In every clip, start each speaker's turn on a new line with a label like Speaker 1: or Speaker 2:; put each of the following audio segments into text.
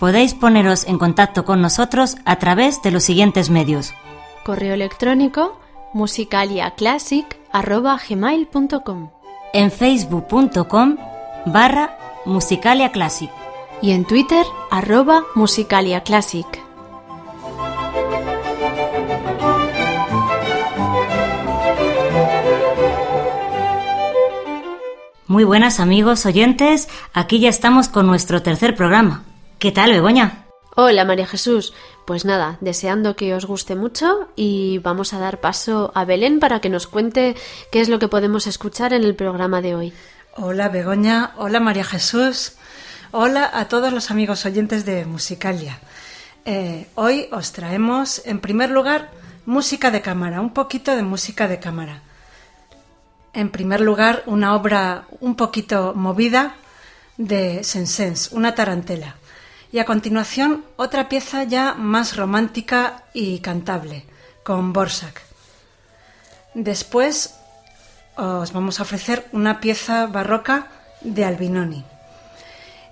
Speaker 1: Podéis poneros en contacto con nosotros a través de los siguientes medios.
Speaker 2: Correo electrónico musicaliaclassic.gmail.com
Speaker 1: En facebook.com barra musicaliaclassic
Speaker 2: y en Twitter arroba musicaliaclassic.
Speaker 1: Muy buenas amigos oyentes, aquí ya estamos con nuestro tercer programa. ¿Qué tal, Begoña?
Speaker 2: Hola, María Jesús. Pues nada, deseando que os guste mucho y vamos a dar paso a Belén para que nos cuente qué es lo que podemos escuchar en el programa de hoy.
Speaker 3: Hola, Begoña. Hola, María Jesús. Hola a todos los amigos oyentes de Musicalia. Eh, hoy os traemos, en primer lugar, música de cámara, un poquito de música de cámara. En primer lugar, una obra un poquito movida de Sensens, una tarantela y a continuación otra pieza ya más romántica y cantable, con Borsak. Después os vamos a ofrecer una pieza barroca de Albinoni.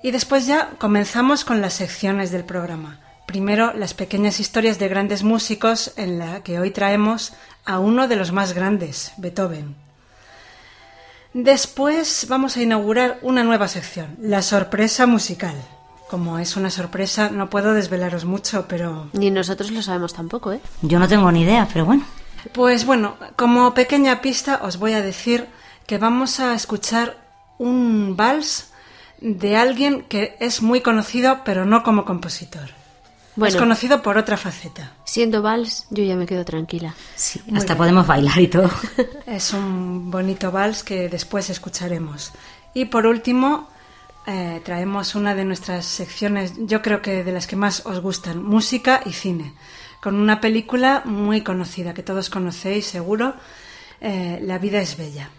Speaker 3: Y después ya comenzamos con las secciones del programa. Primero las pequeñas historias de grandes músicos en la que hoy traemos a uno de los más grandes, Beethoven. Después vamos a inaugurar una nueva sección, la sorpresa musical. Como es una sorpresa, no puedo desvelaros mucho, pero...
Speaker 2: Ni nosotros lo sabemos tampoco, ¿eh?
Speaker 1: Yo no tengo ni idea, pero bueno.
Speaker 3: Pues bueno, como pequeña pista os voy a decir que vamos a escuchar un vals de alguien que es muy conocido, pero no como compositor. Bueno, es conocido por otra faceta.
Speaker 2: Siendo vals, yo ya me quedo tranquila.
Speaker 1: Sí, hasta podemos bailar y todo.
Speaker 3: Es un bonito vals que después escucharemos. Y por último, eh, traemos una de nuestras secciones, yo creo que de las que más os gustan, música y cine, con una película muy conocida que todos conocéis seguro, eh, La vida es bella.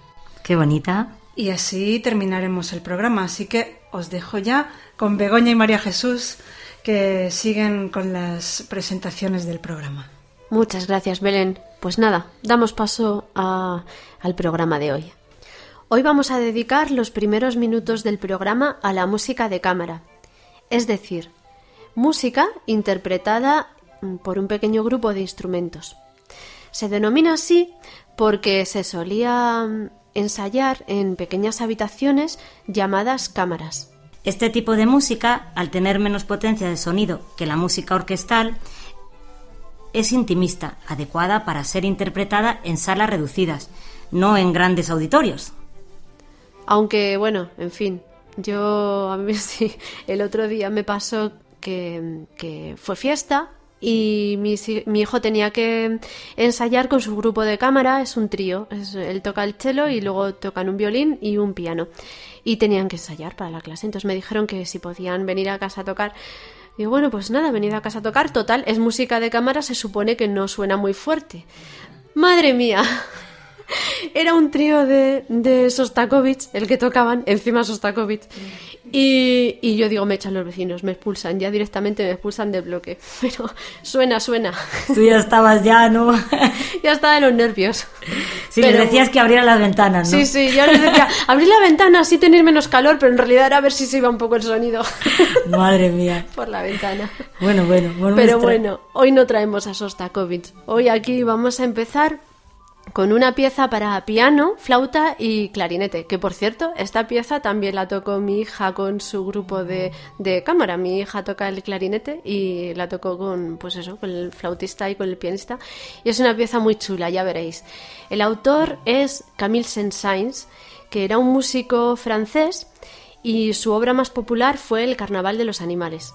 Speaker 1: Qué bonita.
Speaker 3: Y así terminaremos el programa, así que os dejo ya con Begoña y María Jesús que siguen con las presentaciones del programa.
Speaker 2: Muchas gracias, Belén. Pues nada, damos paso al programa de hoy. Hoy vamos a dedicar los primeros minutos del programa a la música de cámara, es decir, música interpretada por un pequeño grupo de instrumentos. Se denomina así porque se solía mm, ensayar en pequeñas habitaciones llamadas cámaras.
Speaker 1: Este tipo de música, al tener menos potencia de sonido que la música orquestal, es intimista, adecuada para ser interpretada en salas reducidas, no en grandes auditorios.
Speaker 2: Aunque, bueno, en fin, yo a mí sí, el otro día me pasó que, fue fiesta y mi, mi, hijo tenía que ensayar con su grupo de cámara, es un trío, él toca el cello y luego tocan un violín y un piano. Y tenían que ensayar para la clase, entonces me dijeron que si podían venir a casa a tocar. Y bueno, pues nada, venido a casa a tocar, total, es música de cámara, se supone que no suena muy fuerte. Madre mía, era un trío de, de Sostakovich, el que tocaban, encima Sostakovich. Y, y yo digo, me echan los vecinos, me expulsan, ya directamente me expulsan del bloque. Pero suena, suena.
Speaker 1: Tú ya estabas ya, ¿no?
Speaker 2: ya estaba de los nervios.
Speaker 1: Sí, les decías que abrieran las ventanas, ¿no?
Speaker 2: Sí, sí, yo les decía, abrir la ventana, así tenéis menos calor, pero en realidad era a ver si se iba un poco el sonido.
Speaker 1: Madre mía.
Speaker 2: Por la ventana.
Speaker 1: Bueno, bueno, bueno.
Speaker 2: Pero bueno, hoy no traemos a Sostakovich. Hoy aquí vamos a empezar con una pieza para piano, flauta y clarinete, que por cierto, esta pieza también la tocó mi hija con su grupo de, de, cámara. Mi hija toca el clarinete y la tocó con, pues eso, con el flautista y con el pianista. Y es una pieza muy chula, ya veréis. El autor es Camille Saint-Saëns, que era un músico francés y su obra más popular fue El Carnaval de los Animales.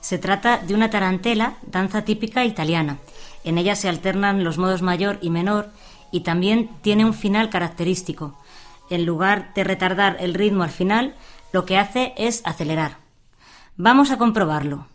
Speaker 1: Se trata de una tarantela, danza típica italiana. En ella se alternan los modos mayor y menor y también tiene un final característico. En lugar de retardar el ritmo al final, lo que hace es acelerar. Vamos a comprobarlo.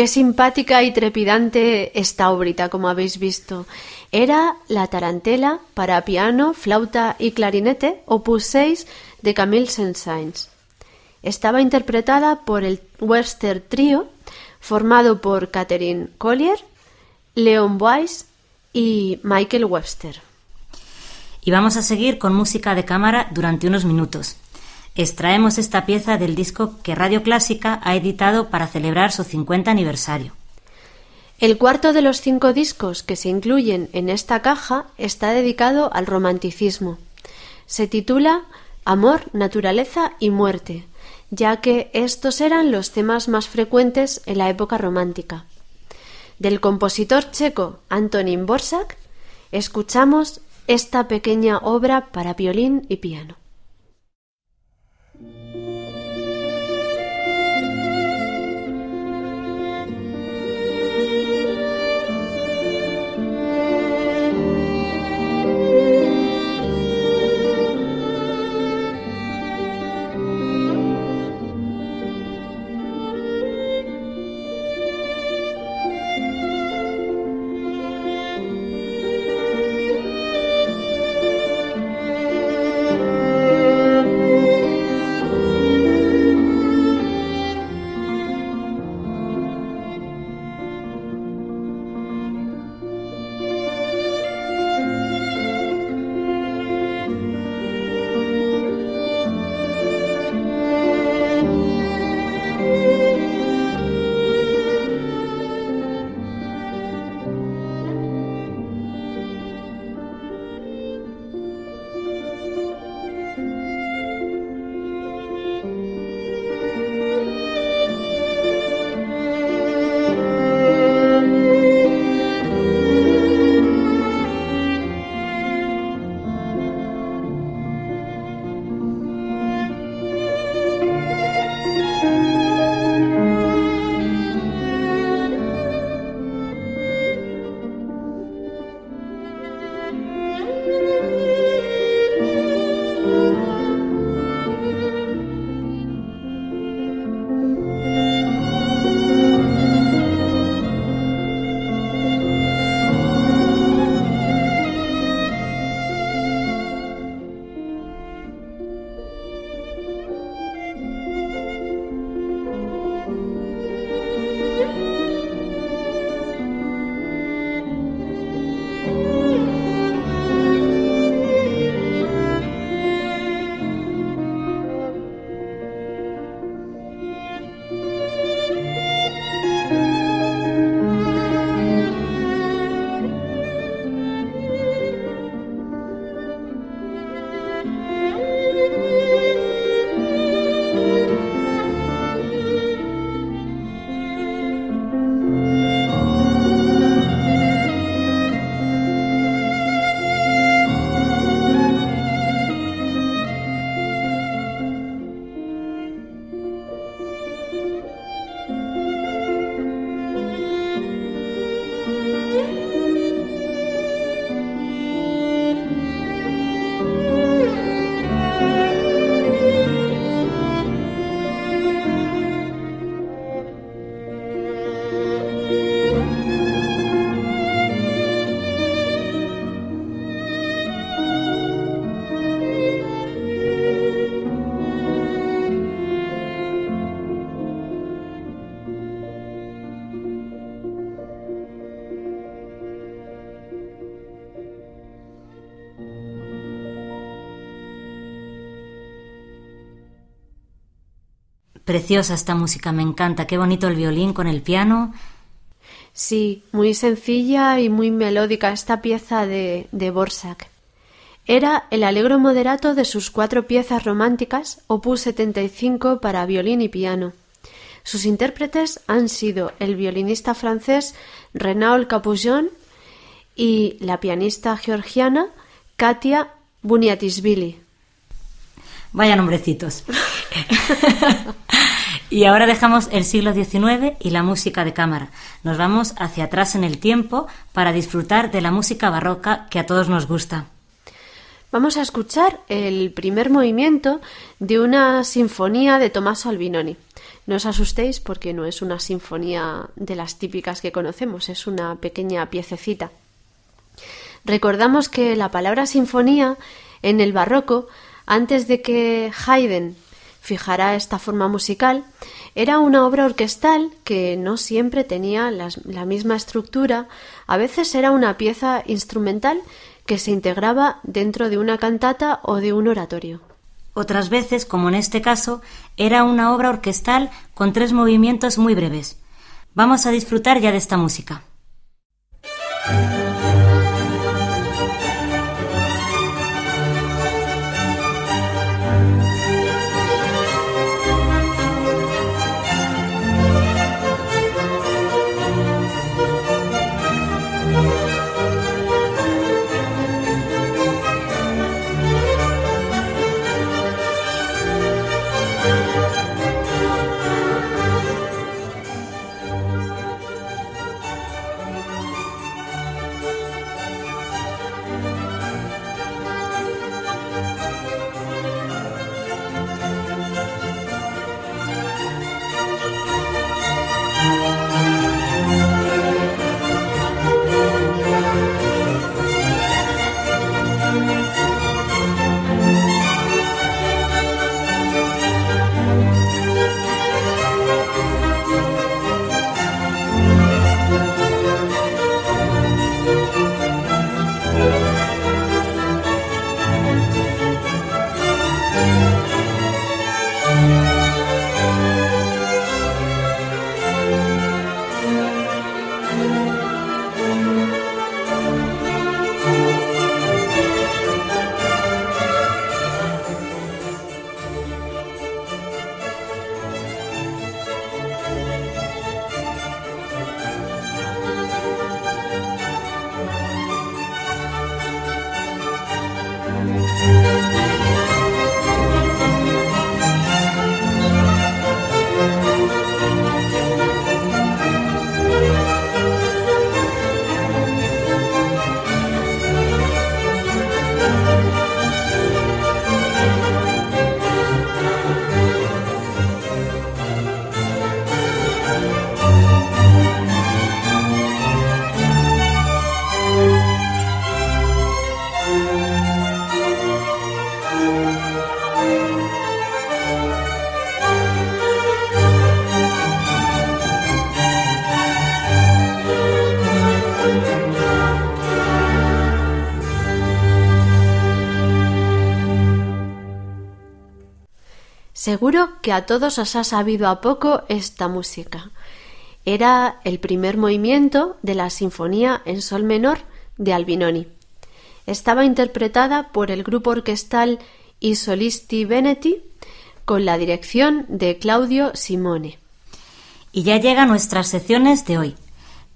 Speaker 2: Qué simpática y trepidante esta obrita, como habéis visto. Era la tarantela para piano, flauta y clarinete, opus 6 de Camille Saint-Saëns. Estaba interpretada por el Webster Trio, formado por Catherine Collier, Leon Weiss y Michael Webster.
Speaker 1: Y vamos a seguir con música de cámara durante unos minutos. Extraemos esta pieza del disco que Radio Clásica ha editado para celebrar su 50 aniversario.
Speaker 2: El cuarto de los cinco discos que se incluyen en esta caja está dedicado al romanticismo. Se titula Amor, Naturaleza y Muerte, ya que estos eran los temas más frecuentes en la época romántica. Del compositor checo Antonín Borsak escuchamos esta pequeña obra para violín y piano.
Speaker 1: Preciosa esta música, me encanta. Qué bonito el violín con el piano.
Speaker 2: Sí, muy sencilla y muy melódica esta pieza de, de Borsak. Era el alegro moderato de sus cuatro piezas románticas, opus 75 para violín y piano. Sus intérpretes han sido el violinista francés Renaud Capujon y la pianista georgiana Katia Buniatisvili.
Speaker 1: Vaya nombrecitos. y ahora dejamos el siglo XIX y la música de cámara. Nos vamos hacia atrás en el tiempo para disfrutar de la música barroca que a todos nos gusta.
Speaker 2: Vamos a escuchar el primer movimiento de una sinfonía de Tommaso Albinoni. No os asustéis porque no es una sinfonía de las típicas que conocemos, es una pequeña piececita. Recordamos que la palabra sinfonía en el barroco, antes de que Haydn fijara esta forma musical, era una obra orquestal que no siempre tenía la misma estructura, a veces era una pieza instrumental que se integraba dentro de una cantata o de un oratorio.
Speaker 1: Otras veces, como en este caso, era una obra orquestal con tres movimientos muy breves. Vamos a disfrutar ya de esta música.
Speaker 2: Seguro que a todos os ha sabido a poco esta música. Era el primer movimiento de la Sinfonía en Sol menor de Albinoni. Estaba interpretada por el grupo orquestal I Solisti Veneti con la dirección de Claudio Simone.
Speaker 1: Y ya llegan nuestras secciones de hoy.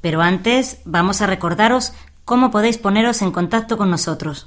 Speaker 1: Pero antes vamos a recordaros cómo podéis poneros en contacto con nosotros.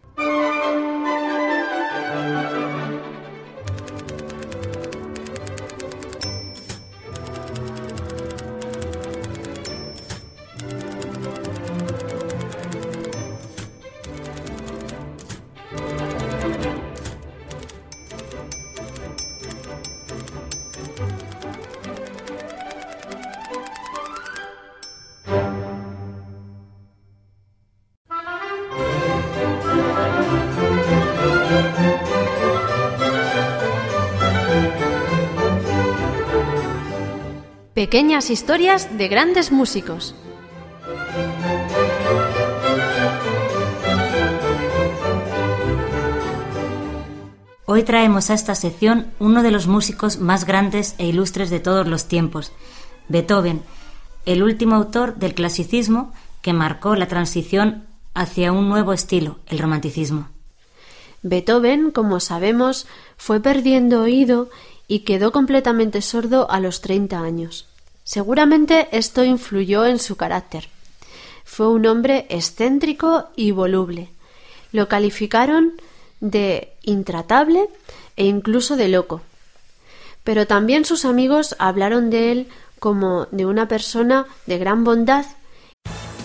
Speaker 2: Pequeñas historias de grandes músicos.
Speaker 1: Hoy traemos a esta sección uno de los músicos más grandes e ilustres de todos los tiempos, Beethoven, el último autor del clasicismo que marcó la transición hacia un nuevo estilo, el romanticismo.
Speaker 2: Beethoven, como sabemos, fue perdiendo oído y quedó completamente sordo a los 30 años. Seguramente esto influyó en su carácter. Fue un hombre excéntrico y voluble. Lo calificaron de intratable e incluso de loco. Pero también sus amigos hablaron de él como de una persona de gran bondad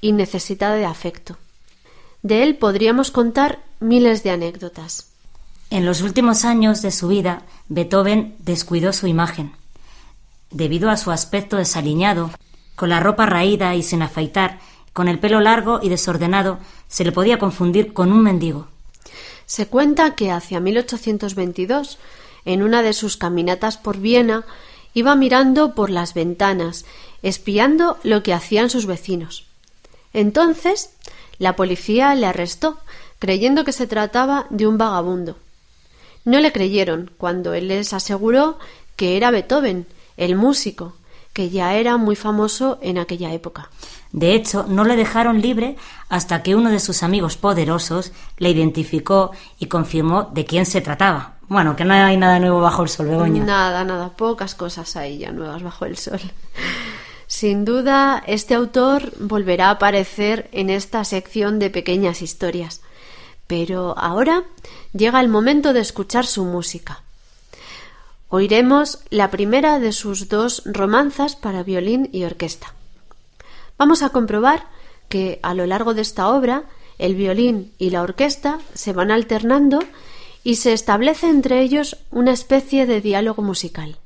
Speaker 2: y necesitada de afecto. De él podríamos contar miles de anécdotas.
Speaker 1: En los últimos años de su vida, Beethoven descuidó su imagen. Debido a su aspecto desaliñado, con la ropa raída y sin afeitar, con el pelo largo y desordenado, se le podía confundir con un mendigo.
Speaker 2: Se cuenta que hacia 1822, en una de sus caminatas por Viena, iba mirando por las ventanas, espiando lo que hacían sus vecinos. Entonces la policía le arrestó, creyendo que se trataba de un vagabundo. No le creyeron cuando él les aseguró que era Beethoven, el músico, que ya era muy famoso en aquella época.
Speaker 1: De hecho, no le dejaron libre hasta que uno de sus amigos poderosos le identificó y confirmó de quién se trataba. Bueno, que no hay nada nuevo bajo el sol, Begoña.
Speaker 2: Nada, nada, pocas cosas hay ya nuevas bajo el sol. Sin duda, este autor volverá a aparecer en esta sección de pequeñas historias. Pero ahora llega el momento de escuchar su música. Oiremos la primera de sus dos romanzas para violín y orquesta. Vamos a comprobar que a lo largo de esta obra el violín y la orquesta se van alternando y se establece entre ellos una especie de diálogo musical.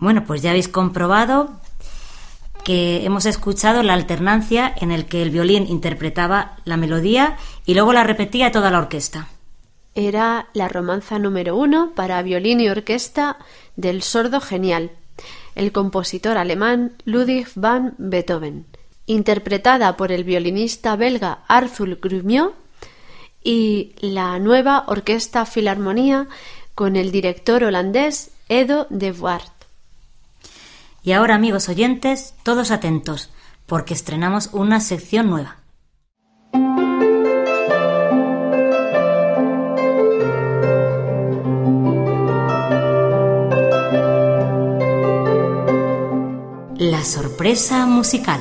Speaker 1: Bueno, pues ya habéis comprobado que hemos escuchado la alternancia en el que el violín interpretaba la melodía y luego la repetía toda la orquesta.
Speaker 2: Era la romanza número uno para violín y orquesta del sordo genial, el compositor alemán Ludwig van Beethoven, interpretada por el violinista belga Arthur Grumiaux y la nueva Orquesta Filarmonía con el director holandés Edo de Voort.
Speaker 1: Y ahora, amigos oyentes, todos atentos, porque estrenamos una sección nueva. La sorpresa musical.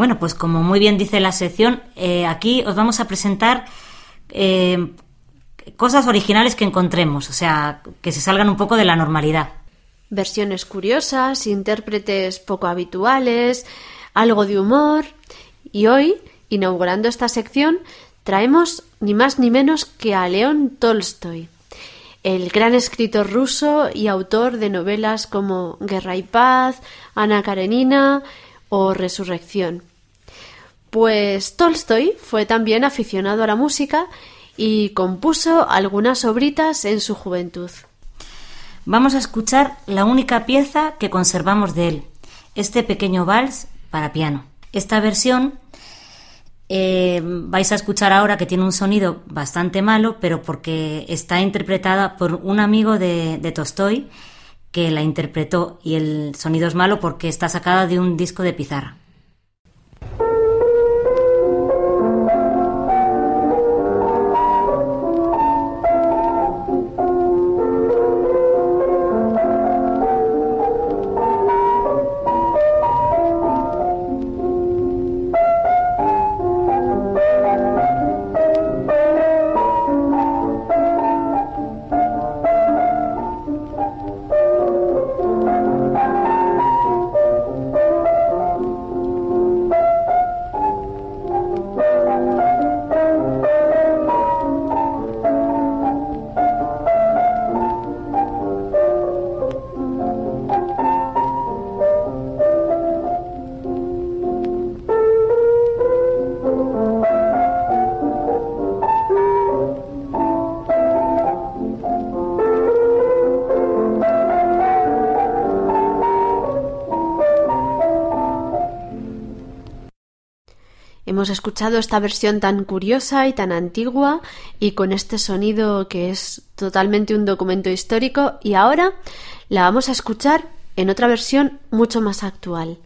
Speaker 1: Bueno, pues como muy bien dice la sección, eh, aquí os vamos a presentar eh, cosas originales que encontremos, o sea, que se salgan un poco de la normalidad.
Speaker 2: Versiones curiosas, intérpretes poco habituales, algo de humor. Y hoy, inaugurando esta sección, traemos ni más ni menos que a León Tolstoy, el gran escritor ruso y autor de novelas como Guerra y Paz, Ana Karenina o Resurrección. Pues Tolstoy fue también aficionado a la música y compuso algunas obritas en su juventud.
Speaker 1: Vamos a escuchar la única pieza que conservamos de él, este pequeño vals para piano. Esta versión eh, vais a escuchar ahora que tiene un sonido bastante malo, pero porque está interpretada por un amigo de, de Tolstoy que la interpretó y el sonido es malo porque está sacada de un disco de pizarra.
Speaker 2: Escuchado esta versión tan curiosa y tan antigua y con este sonido que es totalmente un documento histórico y ahora la vamos a escuchar en otra versión mucho más actual.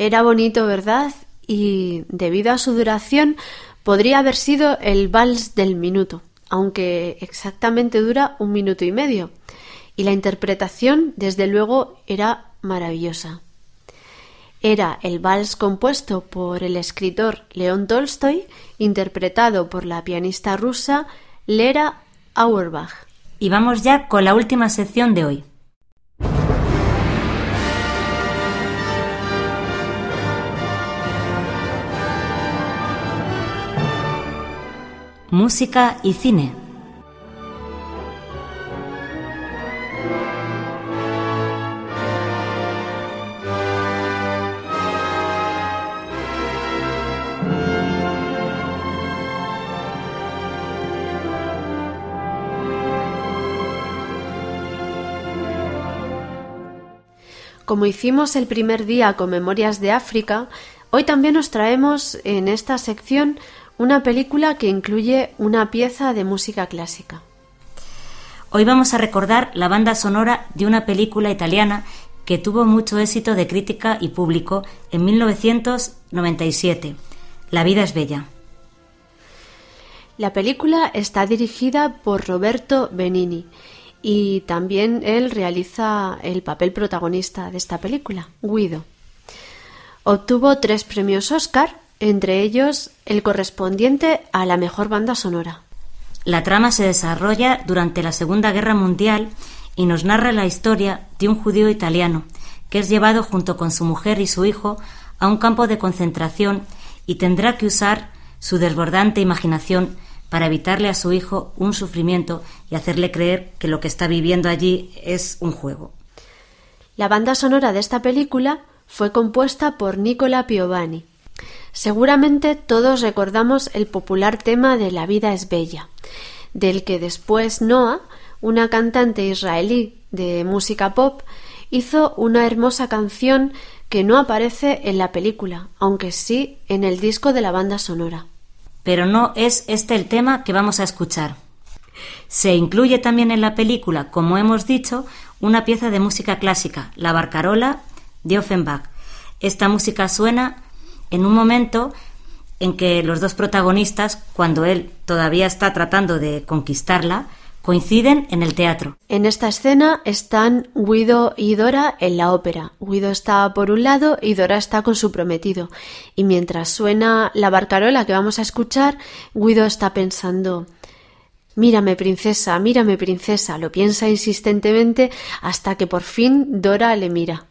Speaker 2: Era bonito, ¿verdad? Y debido a su duración podría haber sido el vals del minuto, aunque exactamente dura un minuto y medio. Y la interpretación, desde luego, era maravillosa. Era el vals compuesto por el escritor León Tolstoy, interpretado por la pianista rusa Lera Auerbach.
Speaker 1: Y vamos ya con la última sección de hoy. Música y cine.
Speaker 2: Como hicimos el primer día con Memorias de África, hoy también nos traemos en esta sección una película que incluye una pieza de música clásica.
Speaker 1: Hoy vamos a recordar la banda sonora de una película italiana que tuvo mucho éxito de crítica y público en 1997, La vida es bella.
Speaker 2: La película está dirigida por Roberto Benini y también él realiza el papel protagonista de esta película, Guido. Obtuvo tres premios Oscar, entre ellos el correspondiente a la mejor banda sonora.
Speaker 1: La trama se desarrolla durante la Segunda Guerra Mundial y nos narra la historia de un judío italiano que es llevado junto con su mujer y su hijo a un campo de concentración y tendrá que usar su desbordante imaginación para evitarle a su hijo un sufrimiento y hacerle creer que lo que está viviendo allí es un juego.
Speaker 2: La banda sonora de esta película fue compuesta por Nicola Piovani. Seguramente todos recordamos el popular tema de La vida es bella, del que después Noah, una cantante israelí de música pop, hizo una hermosa canción que no aparece en la película, aunque sí en el disco de la banda sonora
Speaker 1: pero no es este el tema que vamos a escuchar. Se incluye también en la película, como hemos dicho, una pieza de música clásica, la Barcarola de Offenbach. Esta música suena en un momento en que los dos protagonistas, cuando él todavía está tratando de conquistarla, coinciden en el teatro.
Speaker 2: En esta escena están Guido y Dora en la ópera. Guido está por un lado y Dora está con su prometido. Y mientras suena la barcarola que vamos a escuchar, Guido está pensando Mírame, princesa, mírame, princesa. Lo piensa insistentemente hasta que por fin Dora le mira.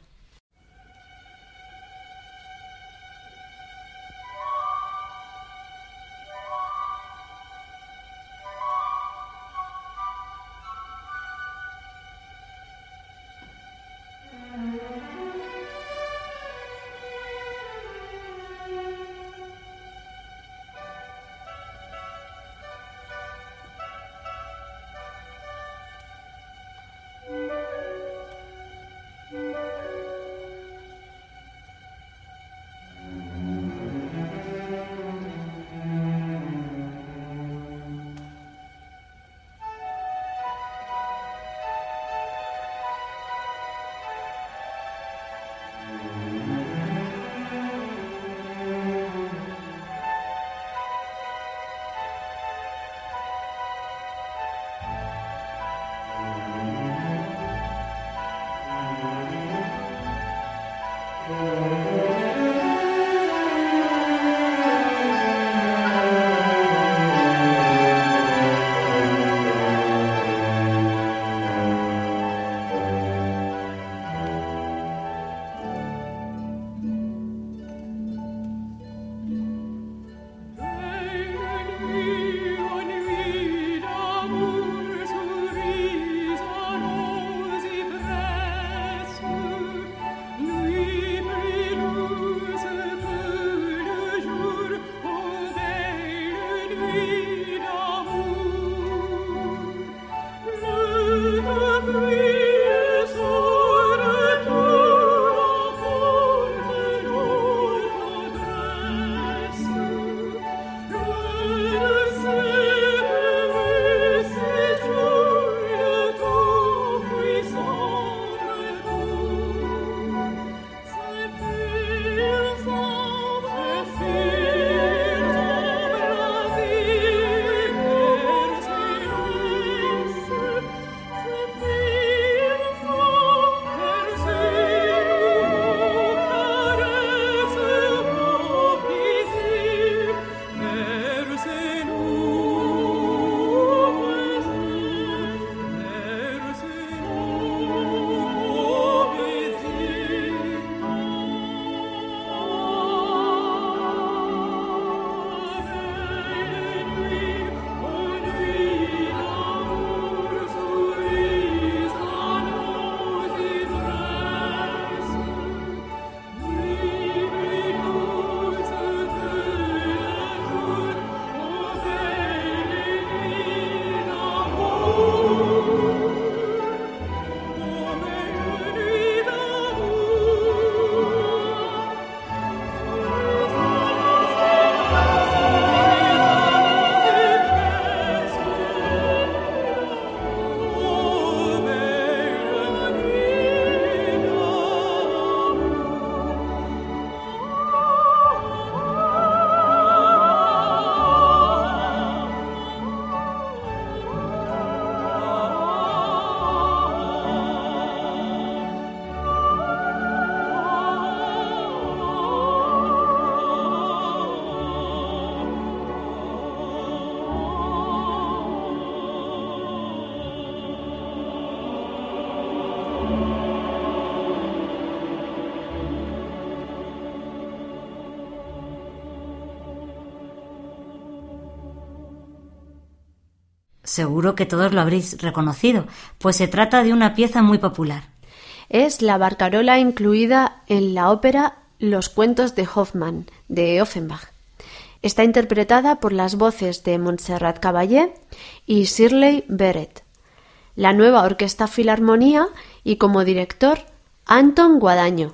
Speaker 1: Seguro que todos lo habréis reconocido, pues se trata de una pieza muy popular.
Speaker 2: Es la barcarola incluida en la ópera Los cuentos de Hoffmann, de Offenbach. Está interpretada por las voces de Montserrat Caballé y Shirley Beret. La nueva Orquesta Filarmonía y como director Anton Guadaño.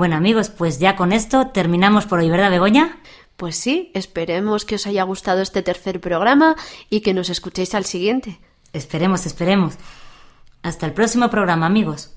Speaker 1: Bueno amigos, pues ya con esto terminamos por hoy, ¿verdad Begoña?
Speaker 2: Pues sí, esperemos que os haya gustado este tercer programa y que nos escuchéis al siguiente.
Speaker 1: Esperemos, esperemos. Hasta el próximo programa, amigos.